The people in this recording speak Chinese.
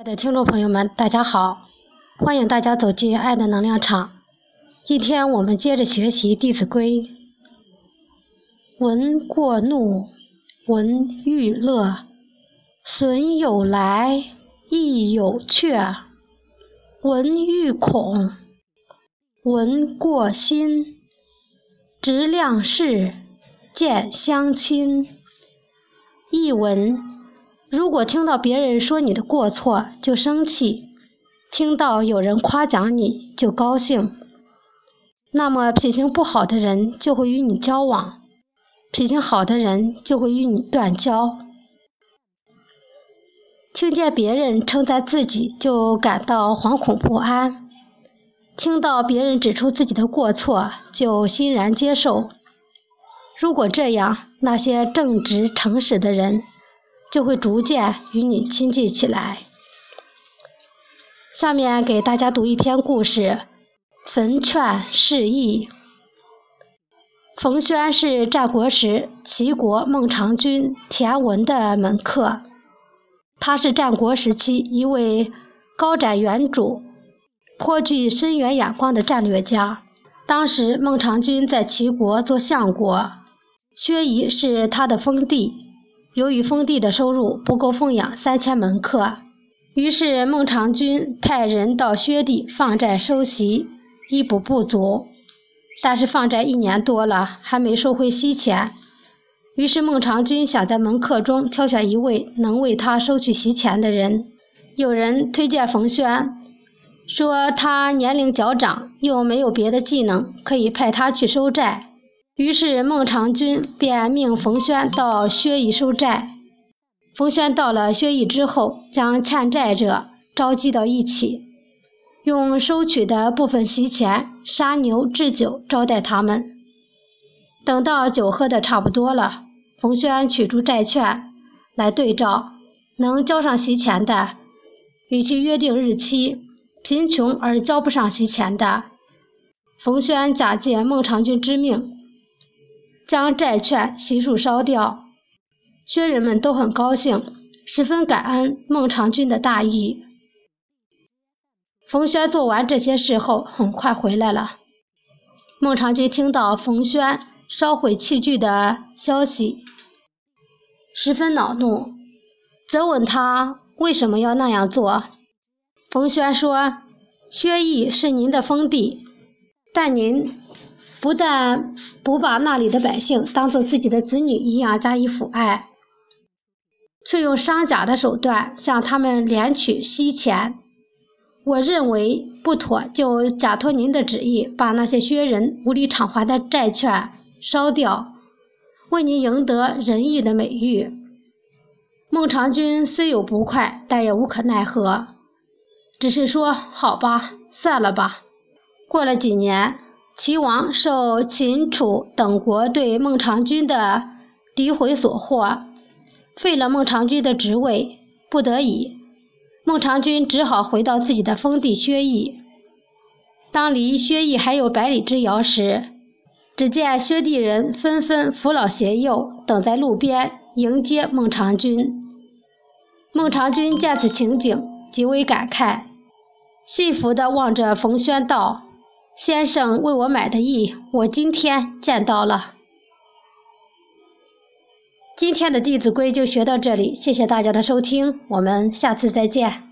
亲爱的听众朋友们，大家好！欢迎大家走进爱的能量场。今天我们接着学习《弟子规》：闻过怒，闻欲乐，损有来，亦有去；闻欲恐，闻过心，直量事，见相亲。译文。如果听到别人说你的过错就生气，听到有人夸奖你就高兴，那么品行不好的人就会与你交往，品行好的人就会与你断交。听见别人称赞自己就感到惶恐不安，听到别人指出自己的过错就欣然接受。如果这样，那些正直诚实的人。就会逐渐与你亲近起来。下面给大家读一篇故事，《焚劝示意》。冯轩是战国时齐国孟尝君田文的门客，他是战国时期一位高瞻远瞩、颇具深远眼光的战略家。当时孟尝君在齐国做相国，薛仪是他的封地。由于封地的收入不够奉养三千门客，于是孟尝君派人到薛地放债收息，以补不足。但是放债一年多了，还没收回息钱。于是孟尝君想在门客中挑选一位能为他收取息钱的人。有人推荐冯轩，说他年龄较长，又没有别的技能，可以派他去收债。于是孟尝君便命冯轩到薛邑收债。冯轩到了薛邑之后，将欠债者召集到一起，用收取的部分席钱杀牛置酒招待他们。等到酒喝的差不多了，冯轩取出债券来对照，能交上席钱的，与其约定日期；贫穷而交不上席钱的，冯轩假借孟尝君之命。将债券悉数烧掉，薛人们都很高兴，十分感恩孟尝君的大义。冯轩做完这些事后，很快回来了。孟尝君听到冯轩烧毁器具的消息，十分恼怒，责问他为什么要那样做。冯轩说：“薛邑是您的封地，但您……”不但不把那里的百姓当做自己的子女一样加以抚爱，却用商贾的手段向他们敛取息钱。我认为不妥，就假托您的旨意，把那些薛人无力偿还的债券烧掉，为您赢得仁义的美誉。孟尝君虽有不快，但也无可奈何，只是说：“好吧，算了吧。”过了几年。齐王受秦、楚等国对孟尝君的诋毁所惑，废了孟尝君的职位，不得已，孟尝君只好回到自己的封地薛邑。当离薛邑还有百里之遥时，只见薛地人纷纷扶老携幼，等在路边迎接孟尝君。孟尝君见此情景，极为感慨，幸福地望着冯轩道。先生为我买的艺，我今天见到了。今天的《弟子规》就学到这里，谢谢大家的收听，我们下次再见。